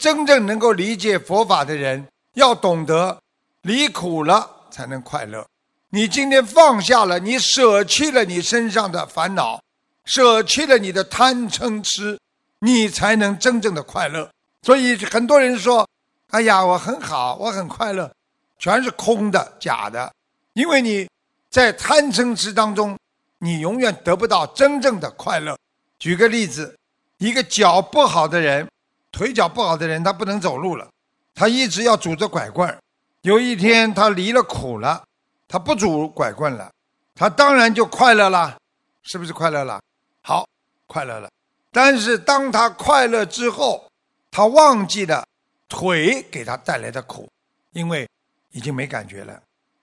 真正能够理解佛法的人，要懂得离苦了才能快乐。你今天放下了，你舍弃了你身上的烦恼，舍弃了你的贪嗔痴，你才能真正的快乐。所以很多人说：“哎呀，我很好，我很快乐。”全是空的、假的，因为你在贪嗔痴当中，你永远得不到真正的快乐。举个例子，一个脚不好的人，腿脚不好的人，他不能走路了，他一直要拄着拐棍有一天他离了苦了，他不拄拐棍了，他当然就快乐了，是不是快乐了？好，快乐了。但是当他快乐之后，他忘记了腿给他带来的苦，因为。已经没感觉了，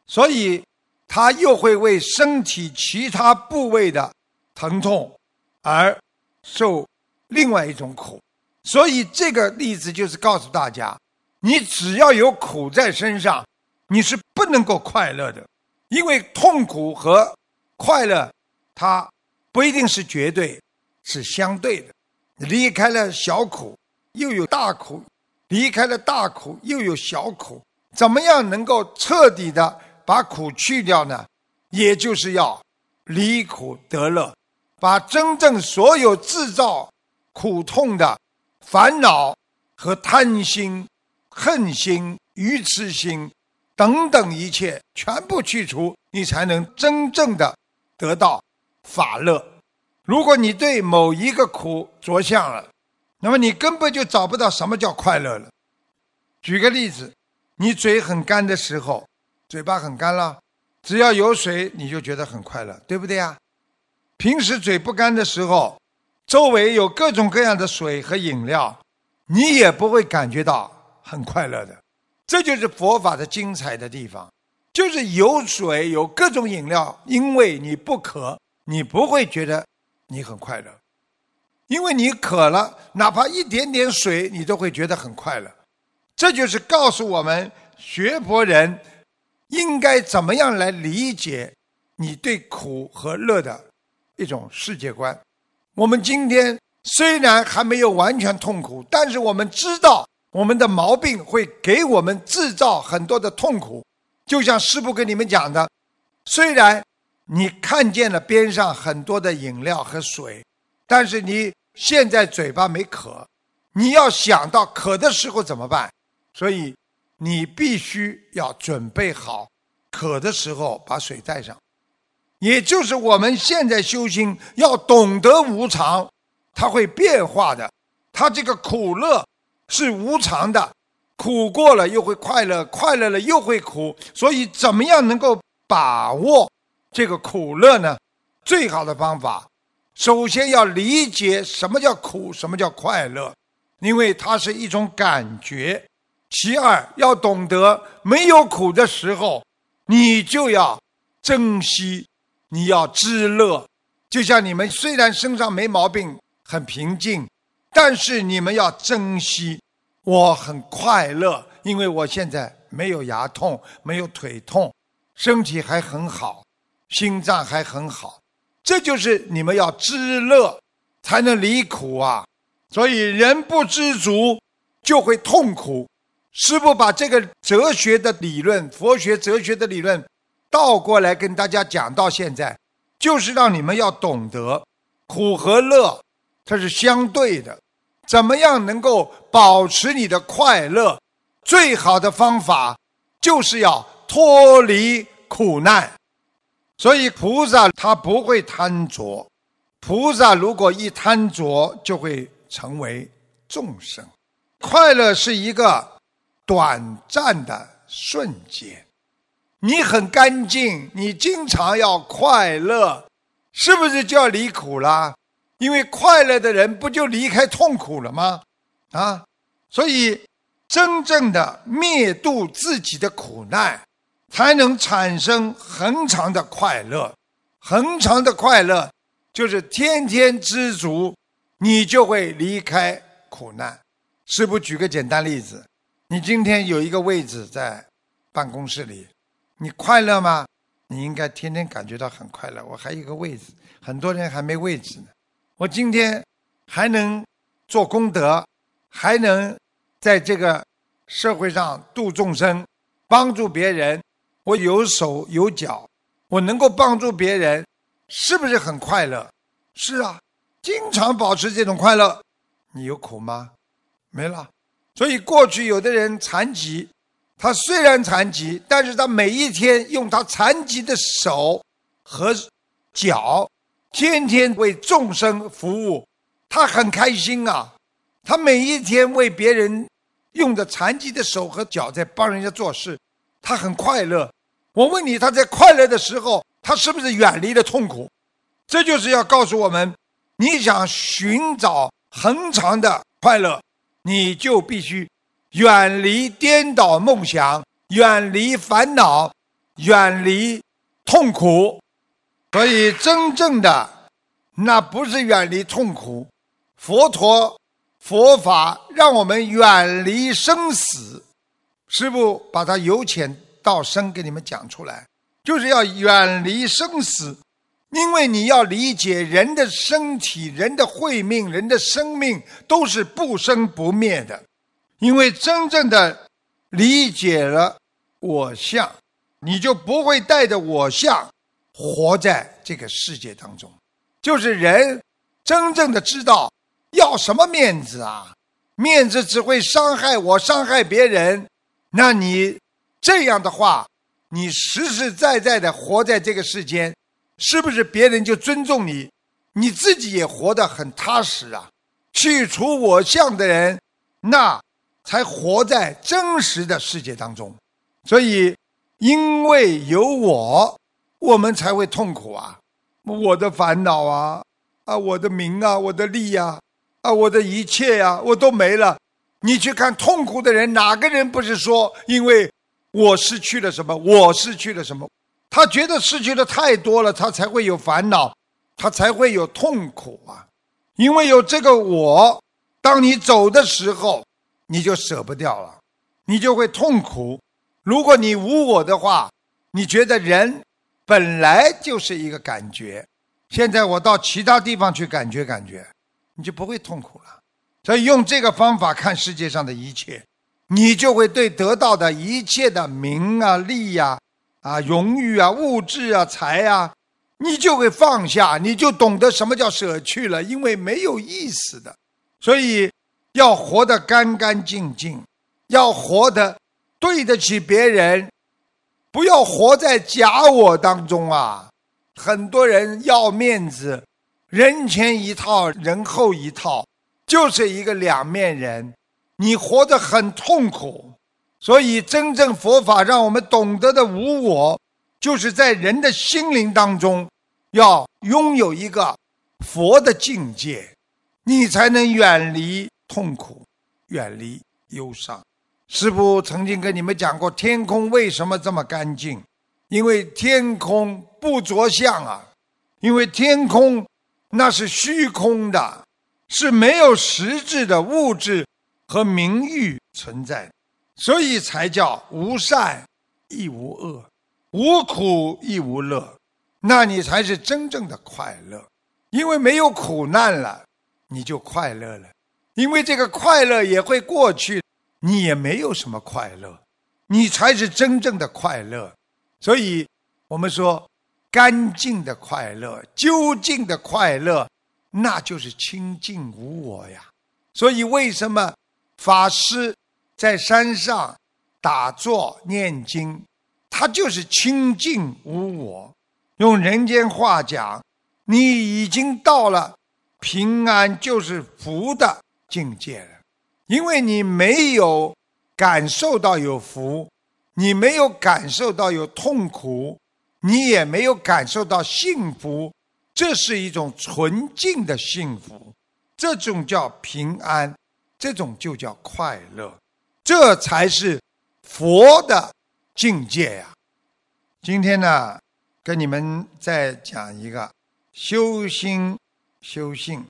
所以他又会为身体其他部位的疼痛而受另外一种苦。所以这个例子就是告诉大家：你只要有苦在身上，你是不能够快乐的，因为痛苦和快乐它不一定是绝对，是相对的。离开了小苦，又有大苦；离开了大苦，又有小苦。怎么样能够彻底的把苦去掉呢？也就是要离苦得乐，把真正所有制造苦痛的烦恼和贪心、恨心、愚痴心等等一切全部去除，你才能真正的得到法乐。如果你对某一个苦着相了，那么你根本就找不到什么叫快乐了。举个例子。你嘴很干的时候，嘴巴很干了，只要有水，你就觉得很快乐，对不对呀？平时嘴不干的时候，周围有各种各样的水和饮料，你也不会感觉到很快乐的。这就是佛法的精彩的地方，就是有水有各种饮料，因为你不渴，你不会觉得你很快乐；因为你渴了，哪怕一点点水，你都会觉得很快乐。这就是告诉我们学佛人应该怎么样来理解你对苦和乐的一种世界观。我们今天虽然还没有完全痛苦，但是我们知道我们的毛病会给我们制造很多的痛苦。就像师傅跟你们讲的，虽然你看见了边上很多的饮料和水，但是你现在嘴巴没渴，你要想到渴的时候怎么办？所以，你必须要准备好，渴的时候把水带上。也就是我们现在修心要懂得无常，它会变化的。它这个苦乐是无常的，苦过了又会快乐，快乐了又会苦。所以，怎么样能够把握这个苦乐呢？最好的方法，首先要理解什么叫苦，什么叫快乐，因为它是一种感觉。其二，要懂得没有苦的时候，你就要珍惜，你要知乐。就像你们虽然身上没毛病，很平静，但是你们要珍惜。我很快乐，因为我现在没有牙痛，没有腿痛，身体还很好，心脏还很好。这就是你们要知乐，才能离苦啊。所以人不知足，就会痛苦。师父把这个哲学的理论、佛学哲学的理论倒过来跟大家讲到现在，就是让你们要懂得苦和乐它是相对的，怎么样能够保持你的快乐？最好的方法就是要脱离苦难。所以菩萨他不会贪着，菩萨如果一贪着，就会成为众生。快乐是一个。短暂的瞬间，你很干净，你经常要快乐，是不是就要离苦了？因为快乐的人不就离开痛苦了吗？啊，所以真正的灭度自己的苦难，才能产生恒长的快乐。恒长的快乐就是天天知足，你就会离开苦难。师父举个简单例子。你今天有一个位置在办公室里，你快乐吗？你应该天天感觉到很快乐。我还有一个位置，很多人还没位置呢。我今天还能做功德，还能在这个社会上度众生，帮助别人，我有手有脚，我能够帮助别人，是不是很快乐？是啊，经常保持这种快乐，你有苦吗？没了。所以过去有的人残疾，他虽然残疾，但是他每一天用他残疾的手和脚，天天为众生服务，他很开心啊。他每一天为别人用着残疾的手和脚在帮人家做事，他很快乐。我问你，他在快乐的时候，他是不是远离了痛苦？这就是要告诉我们：你想寻找恒长的快乐，你就必须远离颠倒梦想，远离烦恼，远离痛苦。所以，真正的那不是远离痛苦，佛陀。佛法让我们远离生死，师父把它由浅到深给你们讲出来，就是要远离生死，因为你要理解人的身体、人的慧命、人的生命都是不生不灭的，因为真正的理解了我相，你就不会带着我相活在这个世界当中，就是人真正的知道。要什么面子啊？面子只会伤害我，伤害别人。那你这样的话，你实实在在的活在这个世间，是不是别人就尊重你？你自己也活得很踏实啊。去除我相的人，那才活在真实的世界当中。所以，因为有我，我们才会痛苦啊！我的烦恼啊，啊，我的名啊，我的利呀。啊，我的一切呀，我都没了。你去看痛苦的人，哪个人不是说，因为我失去了什么，我失去了什么？他觉得失去的太多了，他才会有烦恼，他才会有痛苦啊。因为有这个我，当你走的时候，你就舍不掉了，你就会痛苦。如果你无我的话，你觉得人本来就是一个感觉。现在我到其他地方去感觉感觉。你就不会痛苦了，所以用这个方法看世界上的一切，你就会对得到的一切的名啊、利呀、啊荣誉啊、物质啊、财啊，你就会放下，你就懂得什么叫舍去了，因为没有意思的。所以要活得干干净净，要活得对得起别人，不要活在假我当中啊！很多人要面子。人前一套，人后一套，就是一个两面人，你活得很痛苦。所以，真正佛法让我们懂得的无我，就是在人的心灵当中，要拥有一个佛的境界，你才能远离痛苦，远离忧伤。师父曾经跟你们讲过，天空为什么这么干净？因为天空不着相啊，因为天空。那是虚空的，是没有实质的物质和名誉存在，所以才叫无善亦无恶，无苦亦无乐。那你才是真正的快乐，因为没有苦难了，你就快乐了。因为这个快乐也会过去，你也没有什么快乐，你才是真正的快乐。所以，我们说。干净的快乐，究竟的快乐，那就是清净无我呀。所以，为什么法师在山上打坐念经，他就是清净无我。用人间话讲，你已经到了平安就是福的境界了，因为你没有感受到有福，你没有感受到有痛苦。你也没有感受到幸福，这是一种纯净的幸福，这种叫平安，这种就叫快乐，这才是佛的境界呀。今天呢，跟你们再讲一个修心、修性、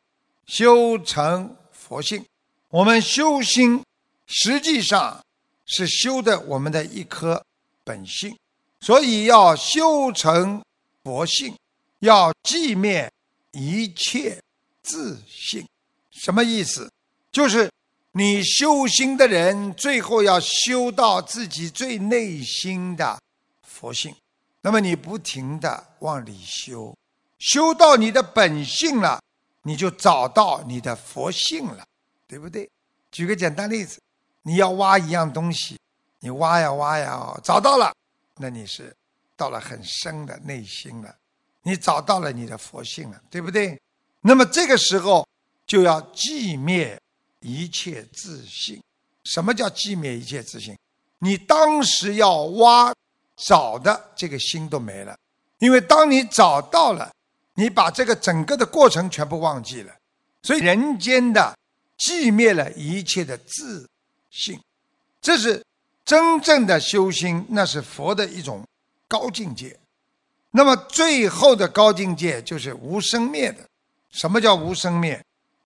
修成佛性。我们修心，实际上是修的我们的一颗本性。所以要修成佛性，要寂灭一切自性。什么意思？就是你修心的人，最后要修到自己最内心的佛性。那么你不停的往里修，修到你的本性了，你就找到你的佛性了，对不对？举个简单例子，你要挖一样东西，你挖呀挖呀，找到了，那你是到了很深的内心了，你找到了你的佛性了，对不对？那么这个时候就要寂灭一切自信。什么叫寂灭一切自信？你当时要挖找的这个心都没了，因为当你找到了，你把这个整个的过程全部忘记了，所以人间的寂灭了一切的自信，这是真正的修心，那是佛的一种高境界。那么最后的高境界就是无生灭的。什么叫无生灭？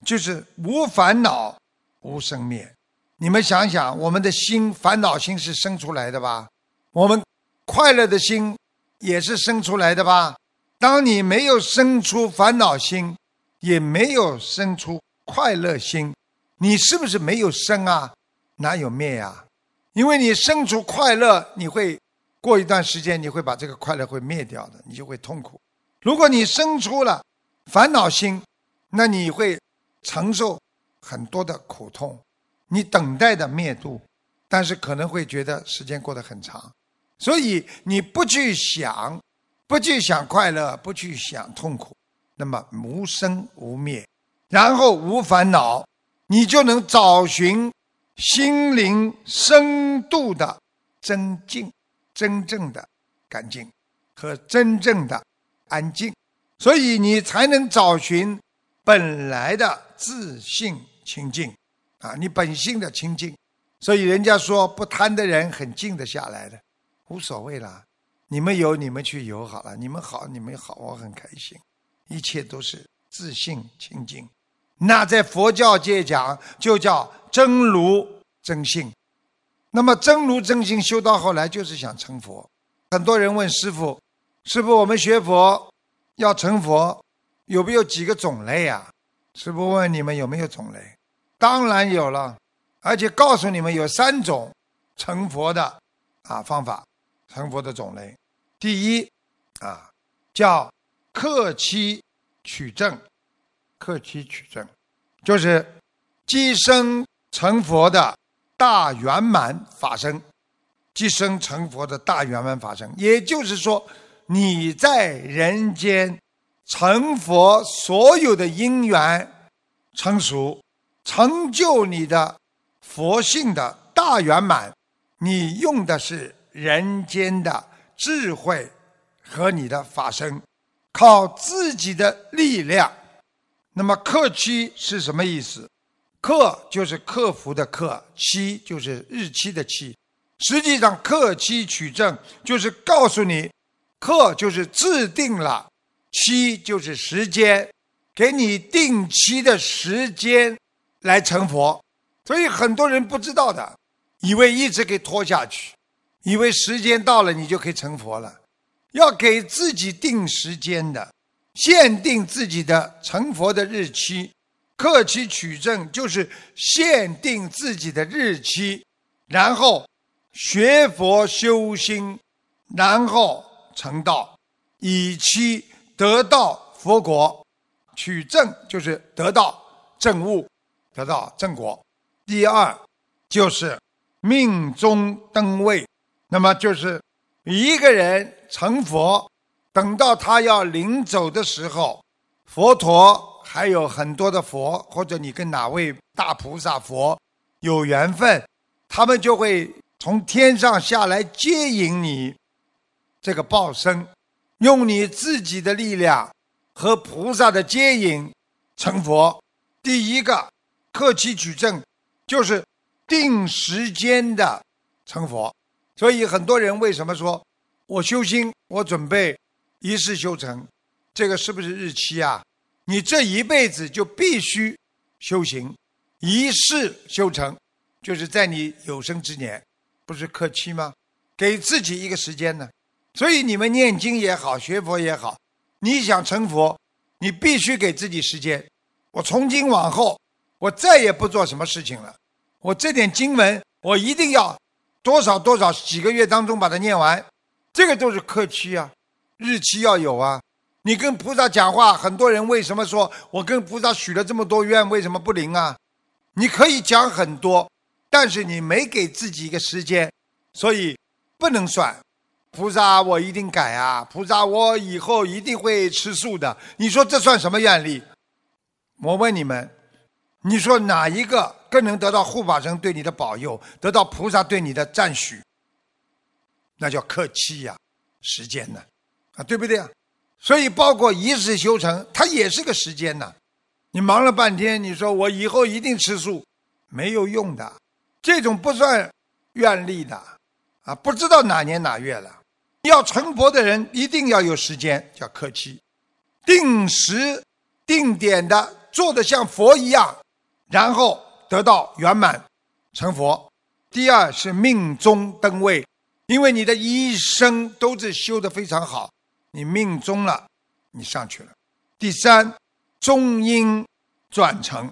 就是无烦恼、无生灭。你们想想，我们的心烦恼心是生出来的吧？我们快乐的心也是生出来的吧？当你没有生出烦恼心，也没有生出快乐心，你是不是没有生啊？哪有灭呀？因为你生出快乐，你会过一段时间，你会把这个快乐会灭掉的，你就会痛苦。如果你生出了，烦恼心，那你会承受很多的苦痛，你等待的灭度，但是可能会觉得时间过得很长，所以你不去想，不去想快乐，不去想痛苦，那么无生无灭，然后无烦恼，你就能找寻心灵深度的真静，真正的干净和真正的安静。所以你才能找寻本来的自信清净，啊，你本性的清净。所以人家说不贪的人很静得下来的，无所谓了。你们有你们去有好了，你们好你们好，我很开心。一切都是自信清净。那在佛教界讲，就叫真如真性。那么真如真性修到后来就是想成佛。很多人问师傅：“师傅，我们学佛。”要成佛，有没有几个种类呀？师父问你们有没有种类？当然有了，而且告诉你们有三种成佛的啊方法，成佛的种类。第一啊，叫克期取证，克期取证，就是即生成佛的大圆满法身，即生成佛的大圆满法身，也就是说。你在人间成佛，所有的因缘成熟，成就你的佛性的大圆满，你用的是人间的智慧和你的法身，靠自己的力量。那么克期是什么意思？克就是克服的克，期就是日期的期。实际上克期取证就是告诉你。克就是制定了，期就是时间，给你定期的时间来成佛，所以很多人不知道的，以为一直给拖下去，以为时间到了你就可以成佛了，要给自己定时间的，限定自己的成佛的日期，克期取证就是限定自己的日期，然后学佛修心，然后。成道，以期得到佛果，取正就是得到正悟，得到正果。第二就是命中登位，那么就是一个人成佛，等到他要临走的时候，佛陀还有很多的佛，或者你跟哪位大菩萨佛有缘分，他们就会从天上下来接引你。这个报身，用你自己的力量和菩萨的接引成佛。第一个克期举证，就是定时间的成佛。所以很多人为什么说我修心，我准备一世修成，这个是不是日期啊？你这一辈子就必须修行，一世修成，就是在你有生之年，不是克期吗？给自己一个时间呢？所以你们念经也好，学佛也好，你想成佛，你必须给自己时间。我从今往后，我再也不做什么事情了，我这点经文，我一定要多少多少几个月当中把它念完，这个都是客期啊，日期要有啊。你跟菩萨讲话，很多人为什么说我跟菩萨许了这么多愿，为什么不灵啊？你可以讲很多，但是你没给自己一个时间，所以不能算。菩萨，我一定改啊！菩萨，我以后一定会吃素的。你说这算什么愿力？我问你们，你说哪一个更能得到护法神对你的保佑，得到菩萨对你的赞许？那叫客气呀，时间呢？啊，对不对啊？所以，包括一世修成，它也是个时间呢。你忙了半天，你说我以后一定吃素，没有用的。这种不算愿力的，啊，不知道哪年哪月了。要成佛的人，一定要有时间，叫客气，定时定点的做的像佛一样，然后得到圆满成佛。第二是命中登位，因为你的一生都是修的非常好。你命中了，你上去了。第三，中阴转成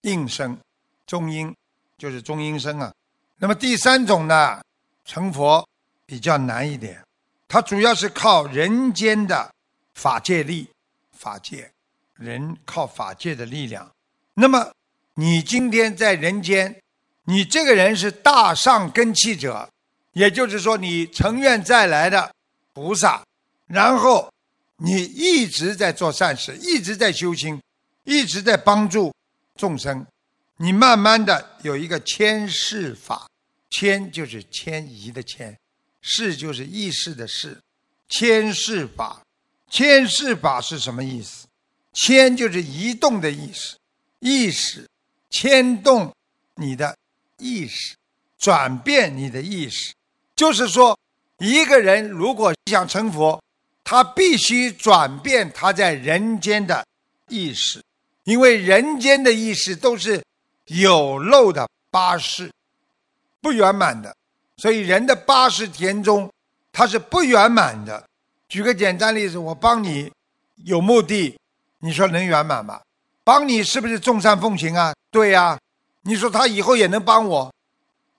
应生，中阴就是中阴身啊。那么第三种呢，成佛比较难一点，它主要是靠人间的法界力，法界人靠法界的力量。那么你今天在人间，你这个人是大上根器者，也就是说你成愿再来的菩萨。然后，你一直在做善事，一直在修心，一直在帮助众生。你慢慢的有一个迁世法，迁就是迁移的迁，世就是意识的世，迁世法。迁世法是什么意思？迁就是移动的意思，意识牵动你的意识，转变你的意识。就是说，一个人如果想成佛。他必须转变他在人间的意识，因为人间的意识都是有漏的八识，不圆满的，所以人的八识田中，它是不圆满的。举个简单例子，我帮你有目的，你说能圆满吗？帮你是不是众善奉行啊？对呀，你说他以后也能帮我，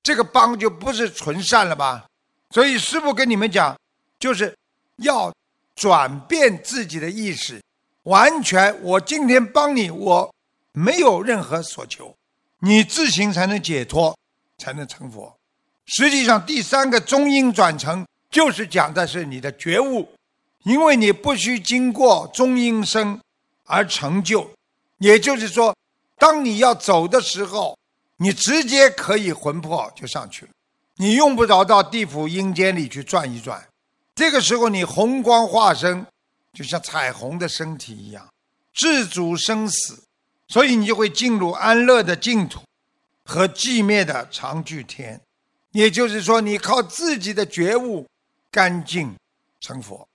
这个帮就不是纯善了吧？所以师父跟你们讲，就是要。转变自己的意识，完全我今天帮你，我没有任何所求，你自行才能解脱，才能成佛。实际上，第三个中阴转成就是讲的是你的觉悟，因为你不需经过中阴身而成就，也就是说，当你要走的时候，你直接可以魂魄就上去了，你用不着到地府阴间里去转一转。这个时候，你红光化身，就像彩虹的身体一样，自主生死，所以你就会进入安乐的净土和寂灭的长聚天。也就是说，你靠自己的觉悟干净成佛。